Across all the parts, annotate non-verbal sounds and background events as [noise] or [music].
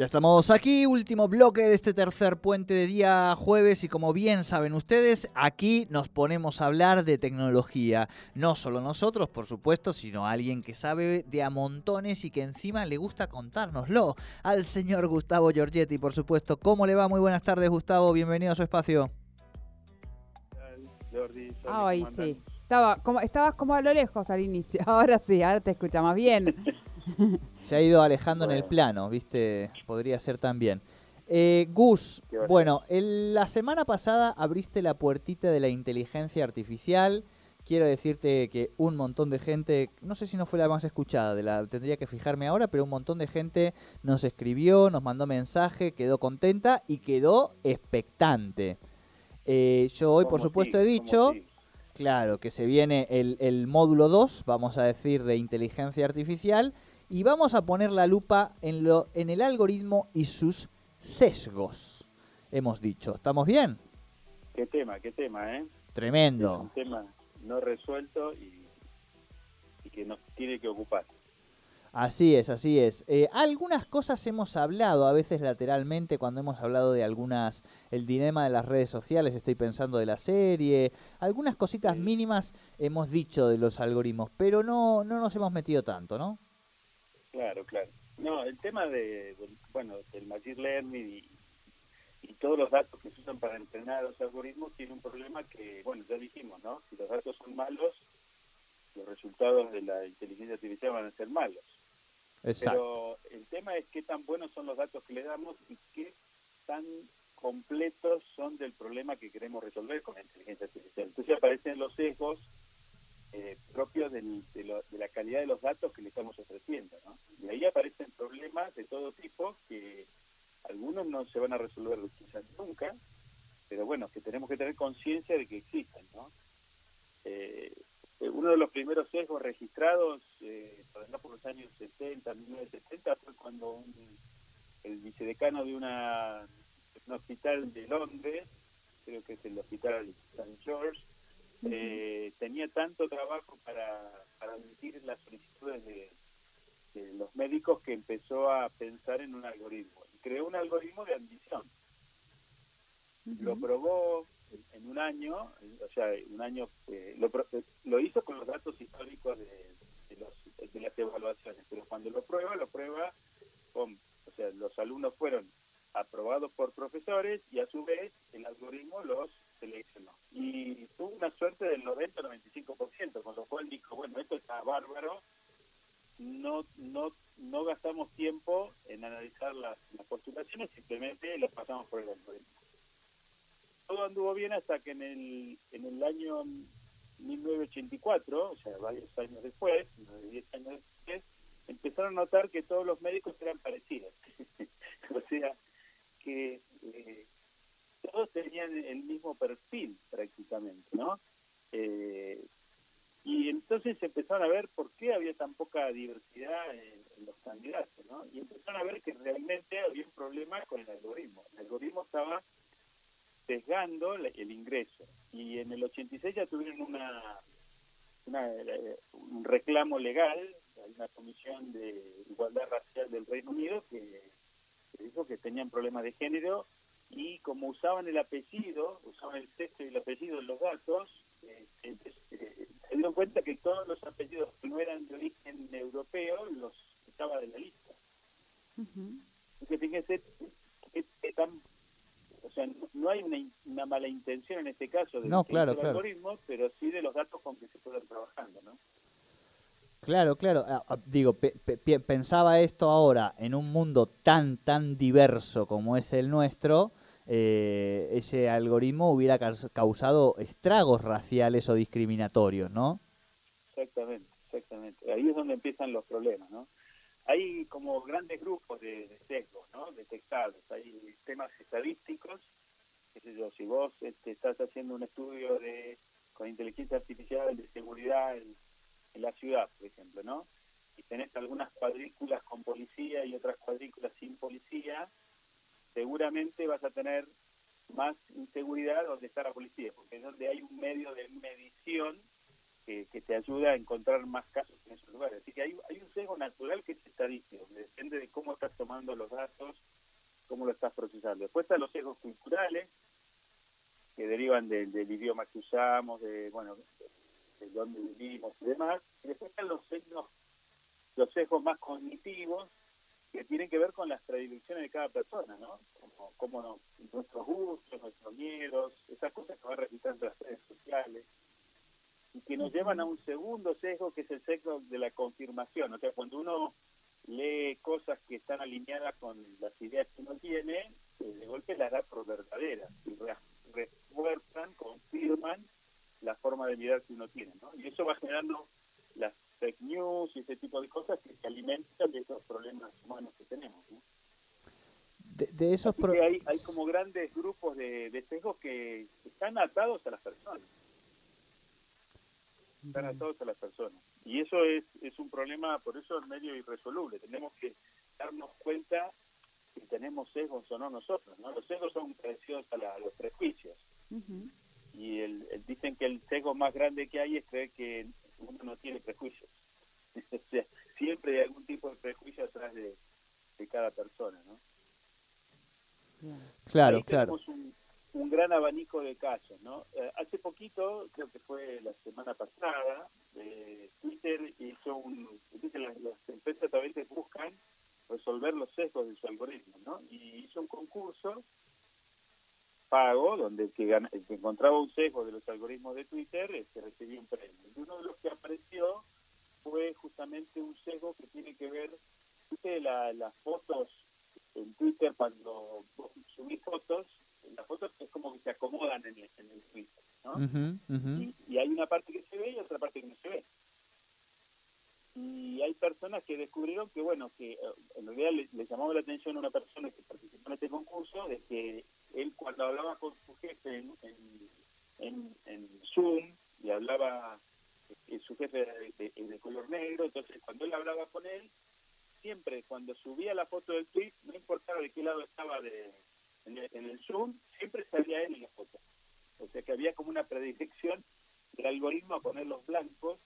Ya estamos aquí, último bloque de este tercer puente de día jueves y como bien saben ustedes, aquí nos ponemos a hablar de tecnología. No solo nosotros, por supuesto, sino alguien que sabe de a montones y que encima le gusta contárnoslo. Al señor Gustavo Giorgetti, por supuesto. ¿Cómo le va? Muy buenas tardes, Gustavo. Bienvenido a su espacio. Jordi, Ay, sí. Estaba como, estabas como a lo lejos al inicio. [laughs] Ahora sí, ahora te escuchamos bien. [laughs] [laughs] Se ha ido alejando en el plano, ¿viste? Podría ser también. Eh, Gus, bueno, la semana pasada abriste la puertita de la inteligencia artificial. Quiero decirte que un montón de gente, no sé si no fue la más escuchada, de la, tendría que fijarme ahora, pero un montón de gente nos escribió, nos mandó mensaje, quedó contenta y quedó expectante. Eh, yo hoy, por supuesto, he dicho, claro, que se viene el, el módulo 2, vamos a decir, de inteligencia artificial y vamos a poner la lupa en, lo, en el algoritmo y sus sesgos, hemos dicho. ¿Estamos bien? Qué tema, qué tema, ¿eh? Tremendo. un tema no resuelto y, que nos tiene que ocupar. Así es, así es. Eh, algunas cosas hemos hablado, a veces lateralmente, cuando hemos hablado de algunas, el dilema de las redes sociales, estoy pensando de la serie, algunas cositas mínimas hemos dicho de los algoritmos, pero no, no nos hemos metido tanto, ¿no? Claro, claro. No, el tema de, del, bueno, del machine learning y, todos los datos que se usan para entrenar los algoritmos tiene un problema que, bueno, ya dijimos, ¿no? Si los datos son malos, los resultados de la inteligencia artificial van a ser malos. Exacto. Pero el tema es qué tan buenos son los datos que le damos y qué tan completos son del problema que queremos resolver con la inteligencia artificial. Entonces aparecen los sesgos eh, propios de, la calidad de los datos que le estamos ofreciendo. ¿no? Y ahí aparecen problemas de todo tipo que algunos no se van a resolver quizás nunca, pero bueno, que tenemos que tener conciencia de que existen. ¿no? Eh, uno de los primeros sesgos registrados, eh, por los años 60, 1970, fue cuando el vicedecano de una, un hospital de Londres, creo que es el hospital St. George, eh, tenía tanto trabajo para, para admitir las solicitudes de, los médicos que empezó a pensar en un algoritmo. Y creó un algoritmo de admisión. Lo probó en, un año, o sea, un año, eh, lo, lo, hizo con los datos históricos de, de, los, de las evaluaciones, pero cuando lo prueba, lo prueba con, o sea, los alumnos fueron aprobados por profesores y a su vez el algoritmo los seleccionó. Y tuvo una suerte del 90-95%, con lo cual dijo, bueno, esto está bárbaro, no, no, no gastamos tiempo en analizar las, postulaciones, simplemente las pasamos por el algoritmo. Todo anduvo bien hasta que en el, en el año 1984, o sea, varios años después, 10 años después, empezaron a notar que todos los médicos eran parecidos. [laughs] o sea, que eh, todos tenían el mismo perfil prácticamente, ¿no? Eh, y entonces empezaron a ver por qué había tan poca diversidad en, los candidatos, ¿no? Y empezaron a ver que realmente había un problema con el algoritmo. El algoritmo estaba sesgando el ingreso. Y en el 86 ya tuvieron una, eh, un reclamo legal, hay una comisión de igualdad racial del Reino Unido que dijo que tenían problemas de género y como usaban el apellido, usaban el sexo y el apellido en los datos, eh, eh, se dieron cuenta que todos los apellidos que no eran de origen europeo los estaba de la lista. Uh fíjense que, tan, o sea, no, hay una, mala intención en este caso de no, claro, algoritmo, pero sí de los datos con que se pueden trabajando, ¿no? Claro, claro. Ah, ah, digo, pensaba esto ahora en un mundo tan, tan diverso como es el nuestro, eh, ese algoritmo hubiera causado estragos raciales o discriminatorios, ¿no? Exactamente, exactamente. Ahí es donde empiezan los problemas, ¿no? Hay como grandes grupos de, sesgos, ¿no? Detectados. Hay temas estadísticos, qué sé yo, si vos este, estás haciendo un estudio de con inteligencia artificial de seguridad en, en la ciudad, por ejemplo, ¿no? Y tenés algunas cuadrículas con policía y otras cuadrículas sin policía, seguramente vas a tener más inseguridad donde está la policía, porque es donde hay un medio de medición que, que te ayuda a encontrar más casos en esos lugares. Así que hay, hay un sesgo natural que es estadístico, depende de cómo estás tomando los datos, cómo lo estás procesando. Después están los sesgos culturales, que derivan del, del idioma que usamos, de, bueno, de dónde vivimos y demás. Y después están los sesgos, los sesgos más cognitivos, que tienen que ver con las predilecciones de cada persona, ¿no? Como, como no- nuestros gustos, nuestros miedos, esas cosas que van repitiendo en las redes sociales, y que nos llevan a un segundo sesgo, que es el sesgo de la confirmación. O sea, cuando uno lee cosas que están alineadas con las ideas que uno tiene, eh, de golpe las da por verdaderas, y re- refuerzan, confirman la forma de mirar que uno tiene, ¿no? Y eso va generando las fake news y ese tipo de cosas que se alimentan de esos problemas humanos que tenemos. ¿no? De, de esos pro- hay, hay como grandes grupos de, de sesgos que están atados a las personas, están atados a las personas. Y eso es, es un problema, por eso es medio irresoluble. Tenemos que darnos cuenta si tenemos sesgos o no nosotros. ¿no? Los sesgos son parecidos a, la- a los prejuicios. Ujú. y el, el- dicen que el sesgo más grande que hay es creer que uno no tiene prejuicios. [laughs] o sea, siempre hay algún tipo de prejuicio atrás de, de cada persona, ¿no? Claro, Ahí claro. tenemos un, un gran abanico de casos, ¿no? Eh, hace poquito, creo que fue la semana pasada, eh, Twitter hizo un... las, las empresas también te buscan resolver los sesgos de su algoritmo, ¿no? Y hizo un concurso pago donde el que, gana- el que encontraba un sesgo de los algoritmos de Twitter este, recibía un premio. Y uno de los que apareció fue justamente un sesgo que tiene que ver, viste la- las fotos en Twitter cuando vos subís fotos, las fotos es como que se acomodan en el, en el Twitter, ¿no? Y hay una parte que se ve y otra parte que no se ve. Y hay personas que descubrieron que, bueno, que eh, en realidad le, le llamaba la atención a una persona que participó en este concurso de que él cuando hablaba con su jefe en, en, en- en Zoom y hablaba, eh, su jefe de, de- de color negro, entonces cuando él hablaba con él, siempre cuando subía la foto del tweet, no importaba de qué lado estaba de, en, el, en el Zoom, siempre salía él en la foto. O sea que había como una predilección del algoritmo a poner los blancos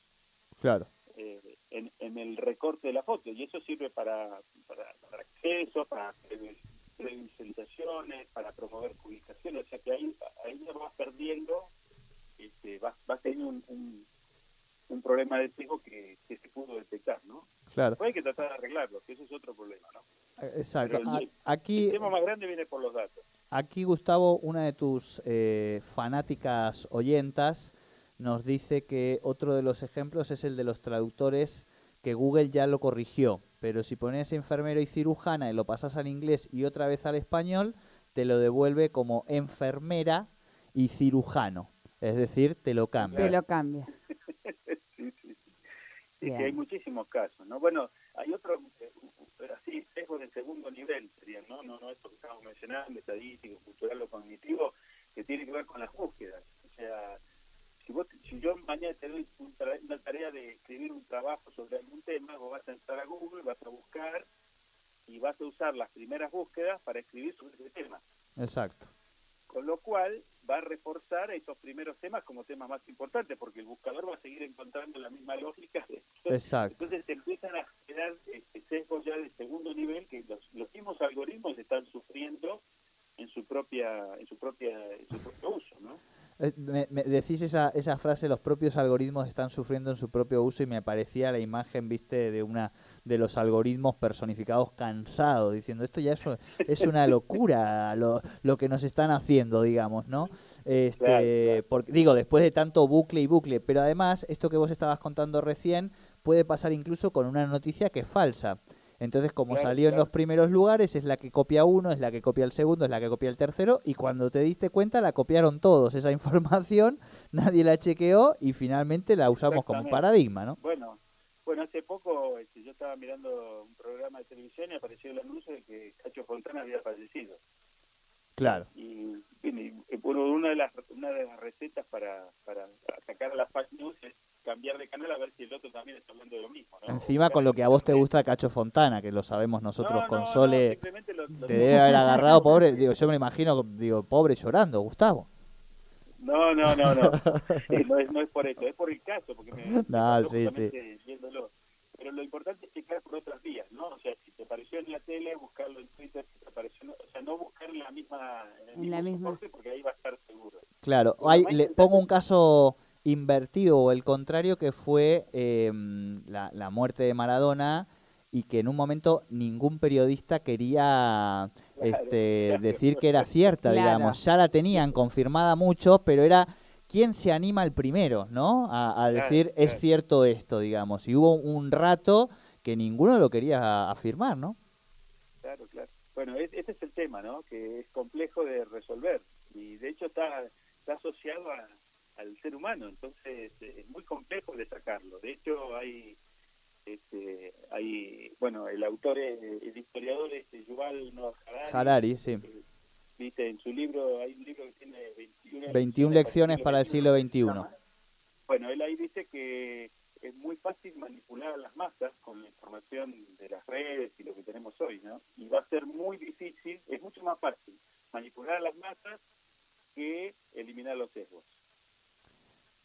Claro. eh, en, en el recorte de la foto y eso sirve para, para, para acceso, para previ- previsualizaciones, para promover publicaciones, o sea que ahí, ahí ya vas perdiendo, este, vas, vas teniendo un, un, un problema de sesgo que, que se pudo detectar, ¿no? Claro. Después hay que tratar de arreglarlo, que eso es otro problema, ¿no? Eh, Exacto. Pero el- Aquí, El tema más grande viene por los datos. aquí Gustavo, una de tus eh, fanáticas oyentas, nos dice que otro de los ejemplos es el de los traductores que Google ya lo corrigió, pero si pones enfermero y cirujana y lo pasas al inglés y otra vez al español, te lo devuelve como enfermera y cirujano. Es decir, te lo cambia. Te lo cambia. [laughs] sí, sí, sí. Hay muchísimos casos, ¿no? Bueno, hay otro, eh, pero así, sesgos de segundo nivel serían, ¿no? No, no esto que estamos mencionando, estadístico, cultural o cognitivo, que tiene que ver con las búsquedas. O sea, si, vos, si yo mañana te doy una tarea de escribir un trabajo sobre algún tema, vos vas a entrar a Google, vas a buscar y vas a usar las primeras búsquedas para escribir sobre ese tema. Exacto. Con lo cual va a reforzar esos primeros temas como temas más importantes, porque el buscador va a seguir encontrando la misma lógica. de- [laughs] Exacto. Entonces te empiezan a generar este, sesgos ya de segundo nivel que los, los mismos algoritmos están sufriendo en su propia en su propia en su propio uso, ¿no? Eh, Me, me decís esa, esa frase, los propios algoritmos están sufriendo en su propio uso y me parecía la imagen, viste, de una de los algoritmos personificados cansados, diciendo esto ya es, una locura lo, lo que nos están haciendo, digamos, ¿no? Este, Claro, claro. Porque, digo, después de tanto bucle y bucle, pero además esto que vos estabas contando recién puede pasar incluso con una noticia que es falsa. Entonces, como Claro, salió en los primeros lugares, es la que copia uno, es la que copia el segundo, es la que copia el tercero, y cuando te diste cuenta la copiaron todos. Esa [laughs] información nadie la chequeó y finalmente la usamos como paradigma, ¿no? Bueno, bueno, hace poco este, yo estaba mirando un programa de televisión y apareció el anuncio de que Cacho Fontana había fallecido. Claro. Y, y, bueno, una de las una de las recetas para, para atacar a las fake news es cambiar de canal a ver si el otro también está hablando de lo mismo. ¿no? Encima con lo que a vos te gusta Cacho Fontana, que lo sabemos nosotros No, con Sole, simplemente lo- lo- te debe haber agarrado pobre, digo, yo me lo imagino, digo, pobre llorando, Gustavo. No, no, no, no. [laughs] Eh, no, es, no es por eso, es por el caso, porque me, [laughs] No, sí, viéndolo. Pero lo importante es checar por otras vías, ¿no? O sea, si te apareció en la tele, buscarlo en Twitter, si te apareció, en- o sea, no buscar en la misma, en el En mismo la misma. porque ahí va a estar seguro. Claro, hay, le pongo un caso invertido o el contrario que fue eh, la, la muerte de Maradona y que en un momento ningún periodista quería este, decir que era cierta, Claro. digamos. Ya la tenían confirmada muchos, pero era quién se anima el primero, ¿no? A, a Claro, decir es claro. cierto esto, digamos. Y hubo un rato que ninguno lo quería afirmar, ¿no? Claro, claro. Bueno, es- este es el tema, ¿no? Que es complejo de resolver y de hecho está, está asociado a- al ser humano, entonces eh, es muy complejo de sacarlo. De hecho hay, este, hay, bueno, el autor, eh, el historiador este Yuval Noah Harari, Harari, sí. eh, viste, en su libro, hay un libro que tiene 21, 21 lecciones para el siglo XXI. Bueno, él ahí dice que es muy fácil manipular a las masas con la información de las redes y lo que tenemos hoy, ¿no? Y va a ser muy difícil, es mucho más fácil manipular a las masas que eliminar los sesgos.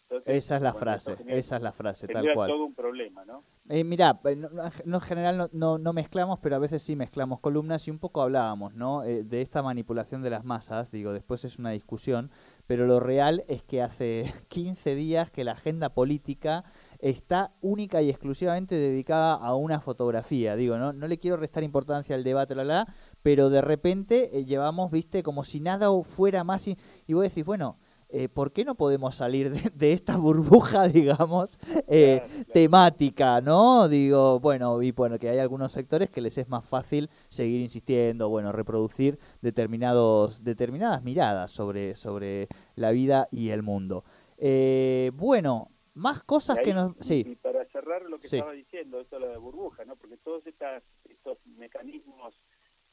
Entonces, Esa es la bueno, frase, esa es la frase, tal cual. todo un problema, ¿no? Eh, mirá, eh, no, no, en general no, no, no mezclamos, pero a veces sí mezclamos columnas y un poco hablábamos, ¿no? Eh, de esta manipulación de las masas, digo, después es una discusión, pero lo real es que hace [laughs] 15 días que la agenda política está única y exclusivamente dedicada a una fotografía, digo, no, no le quiero restar importancia al debate, la, la, pero de repente eh, llevamos, viste, como si nada fuera más, y, y vos decís, bueno, eh, ¿por qué no podemos salir de, de esta burbuja, [laughs] digamos, eh, Claro, claro. temática, ¿no? Digo, bueno, y bueno, que hay algunos sectores que les es más fácil seguir insistiendo, bueno, reproducir determinados, determinadas miradas sobre, sobre la vida y el mundo. Eh, bueno, más cosas que nos... Sí, Y para cerrar lo que Sí. estaba diciendo, esto de la burbuja, ¿no? Porque todos estas, estos mecanismos,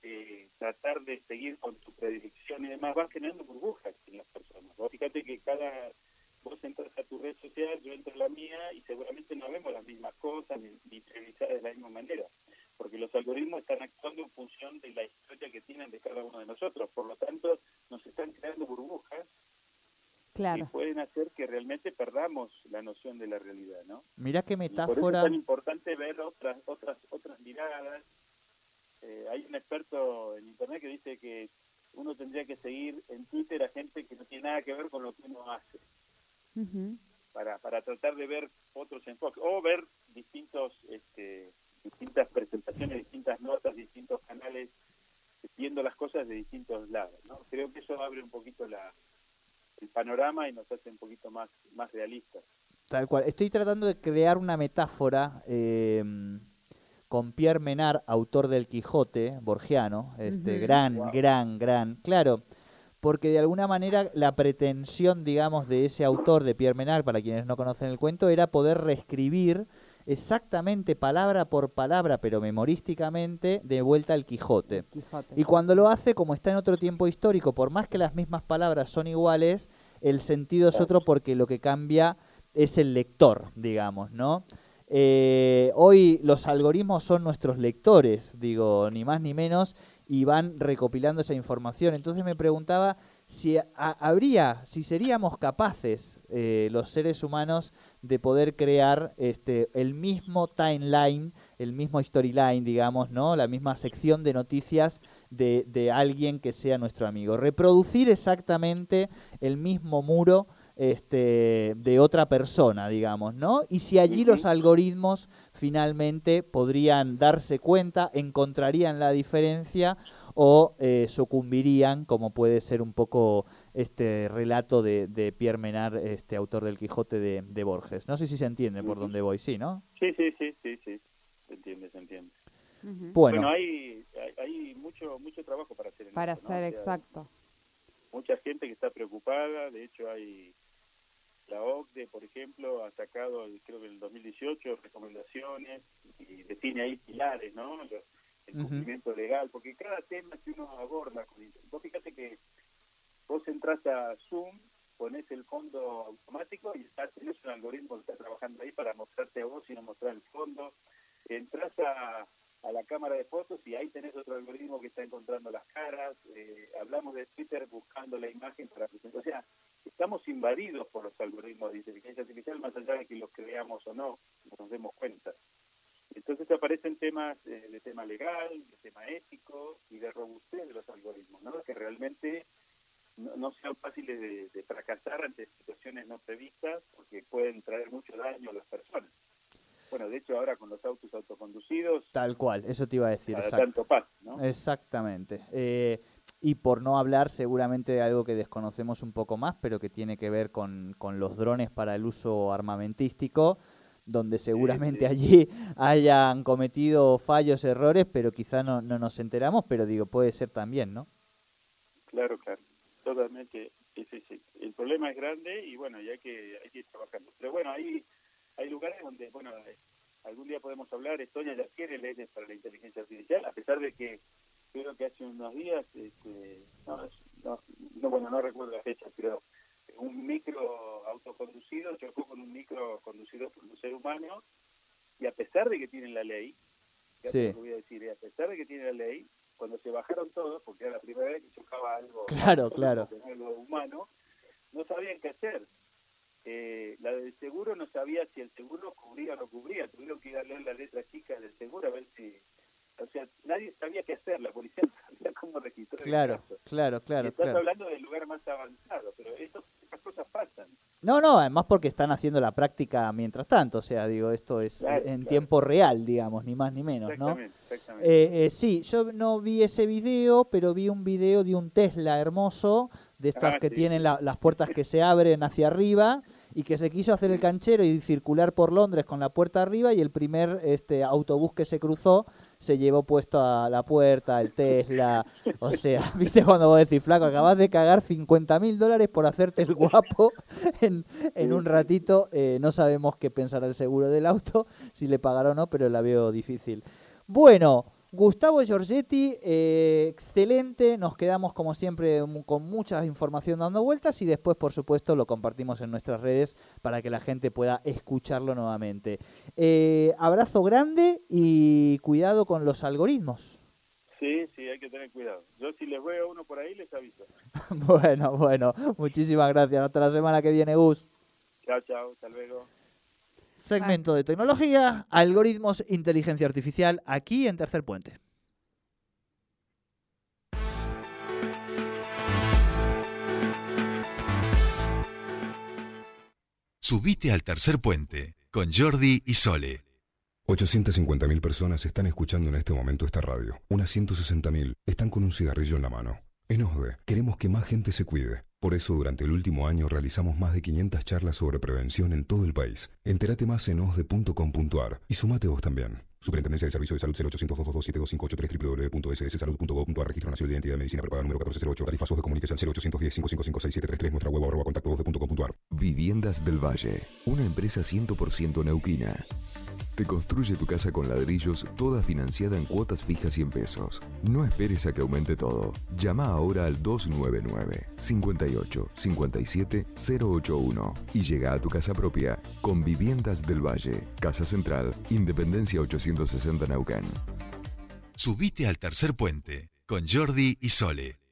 eh, tratar de seguir con tu predicción y demás, van generando burbujas en las personas. Vos fíjate que cada, vos entras a tu red social, yo entro a la mía y seguramente no vemos las mismas cosas ni, ni de la misma manera. Porque los algoritmos están actuando en función de la historia que tienen de cada uno de nosotros. Por lo tanto, nos están creando burbujas que Claro. pueden hacer que realmente perdamos la noción de la realidad, ¿no? mirá qué Y por eso metáfora... es tan importante ver otras otras otras miradas. Eh, hay un experto en internet que dice que uno tendría que seguir en Twitter a gente que no tiene nada que ver con lo que uno hace, para, para tratar de ver otros enfoques, o ver distintos este, distintas presentaciones, distintas notas, distintos canales, viendo las cosas de distintos lados. ¿no? Creo que eso abre un poquito la, el panorama y nos hace un poquito más, más realistas. Tal cual. Estoy tratando de crear una metáfora eh, con Pierre Menard, autor del Quijote, borgiano, este gran, Wow. gran, gran. Claro, porque de alguna manera la pretensión, digamos, de ese autor de Pierre Menard, para quienes no conocen el cuento, era poder reescribir exactamente palabra por palabra, pero memorísticamente, de vuelta al Quijote. Quijote. Y cuando lo hace, como está en otro tiempo histórico, por más que las mismas palabras son iguales, el sentido es otro porque lo que cambia es el lector, digamos, ¿no? Eh, hoy los algoritmos son nuestros lectores, digo, ni más ni menos, y van recopilando esa información. Entonces me preguntaba si habría, si seríamos capaces eh, los seres humanos de poder crear este el mismo timeline, el mismo storyline, digamos, ¿no? La misma sección de noticias de, de alguien que sea nuestro amigo. Reproducir exactamente el mismo muro este, de otra persona, digamos, ¿no? Y si allí los algoritmos finalmente podrían darse cuenta, encontrarían la diferencia o eh, sucumbirían, como puede ser un poco este relato de, de Pierre Menard, este autor del Quijote de, de Borges. No sé si se entiende por Ujú. dónde voy, sí, ¿no? Sí, sí, sí, sí, sí, se entiende, se entiende. Bueno, Bueno, hay, hay, hay mucho mucho trabajo para hacer. en Para esto, ¿no? ser O sea, exacto. Mucha gente que está preocupada, de hecho hay la OCDE, por ejemplo, ha sacado, creo que en el 2018, recomendaciones y define ahí pilares, ¿no? El cumplimiento legal, porque cada tema que uno aborda, con vos fíjate que vos entras a Zoom, pones el fondo automático y está, tienes un algoritmo que está trabajando ahí para mostrarte a vos y no mostrar el fondo. Entras a, la cámara de fotos y ahí tenés otro algoritmo que está encontrando las caras. Eh, hablamos de Twitter buscando la imagen para presentar. O sea, estamos invadidos por los algoritmos de inteligencia artificial, más allá de que los creamos o no, nos demos cuenta. Entonces aparecen temas eh, de tema legal, de tema ético y de robustez de los algoritmos, ¿no? que realmente no, sean fáciles de, fracasar ante situaciones no previstas porque pueden traer mucho daño a las personas. Bueno, de hecho ahora con los autos autoconducidos... Tal cual, eso te iba a decir. tanto pasa, ¿no? Exactamente. Eh, y por no hablar seguramente de algo que desconocemos un poco más, pero que tiene que ver con, con los drones para el uso armamentístico, donde seguramente allí [laughs] hayan cometido fallos, errores, pero quizá no, no nos enteramos, pero digo, puede ser también, ¿no? Claro, claro totalmente. El problema es grande y bueno, ya que hay que ir trabajando. Pero bueno, hay, hay lugares donde, bueno, algún día podemos hablar, Estonia ya tiene leyes para la inteligencia artificial, a pesar de que creo que hace unos días, este, no, no, bueno, no recuerdo la fecha, pero un micro autoconducido chocó con un micro conducido por un ser humano y a pesar de que tienen la ley, sí. voy a decir, a pesar de que tiene la ley, cuando se bajaron todos, porque era la primera vez que chocaba algo, [laughs] claro, claro. algo humano, no sabían qué hacer. Eh, la del seguro no sabía si el seguro cubría o no cubría, tuvieron que ir a leer la letra chica del seguro a ver si... O sea, nadie sabía qué hacer, la policía no [laughs] sabía cómo registrar claro, el caso. Claro, claro, estás claro. hablando del lugar más avanzado, pero eso, esas cosas pasan. No, no, además porque están haciendo la práctica mientras tanto, o sea, digo, esto es en tiempo real, digamos, ni más ni menos, ¿no? Exactamente. Eh, eh, sí, yo no vi ese video, pero vi un video de un Tesla hermoso, de estas Ah, que sí. tienen la- las puertas que se abren hacia arriba y que se quiso hacer el canchero y circular por Londres con la puerta arriba y el primer este autobús que se cruzó se llevó puesto a la puerta, el Tesla, o sea, [laughs] viste cuando vos decís, flaco, acabas de cagar 50 mil dólares por hacerte el guapo [laughs] en, en un ratito, eh, no sabemos qué pensará el seguro del auto, si le pagará o no, pero la veo difícil. Bueno, Gustavo Giorgetti, eh, excelente, nos quedamos como siempre con mucha información dando vueltas y después por supuesto lo compartimos en nuestras redes para que la gente pueda escucharlo nuevamente. Eh, abrazo grande y cuidado con los algoritmos. Sí, sí, hay que tener cuidado. Yo si les veo uno por ahí les aviso. [laughs] bueno, bueno, muchísimas gracias. Hasta la semana que viene, Gus. Chao, chao, hasta luego. Segmento de tecnología, algoritmos, inteligencia artificial, aquí en Tercer Puente. Subite al tercer puente con Jordi y Sole. 850.000 personas están escuchando en este momento esta radio. Unas 160.000 están con un cigarrillo en la mano. En OSDE queremos que más gente se cuide. Por eso durante el último año realizamos más de 500 charlas sobre prevención en todo el país. Entérate más en osde.com.ar y sumate vos también. Superintendencia de Servicio de Salud 0800 227 www.sssalud.gov.ar Registro Nacional de Identidad de Medicina Prepaga número 1408 Tarifas OSDE Comuníquese al 0810 555 6733 Nuestra web arroba contacto osde.com.ar Viviendas del Valle, una empresa 100% neuquina. Te construye tu casa con ladrillos, toda financiada en cuotas fijas y en pesos. No esperes a que aumente todo. Llama ahora al 299 58 57 081 y llega a tu casa propia con Viviendas del Valle, Casa Central, Independencia 860 Naucán. Subite al tercer puente con Jordi y Sole.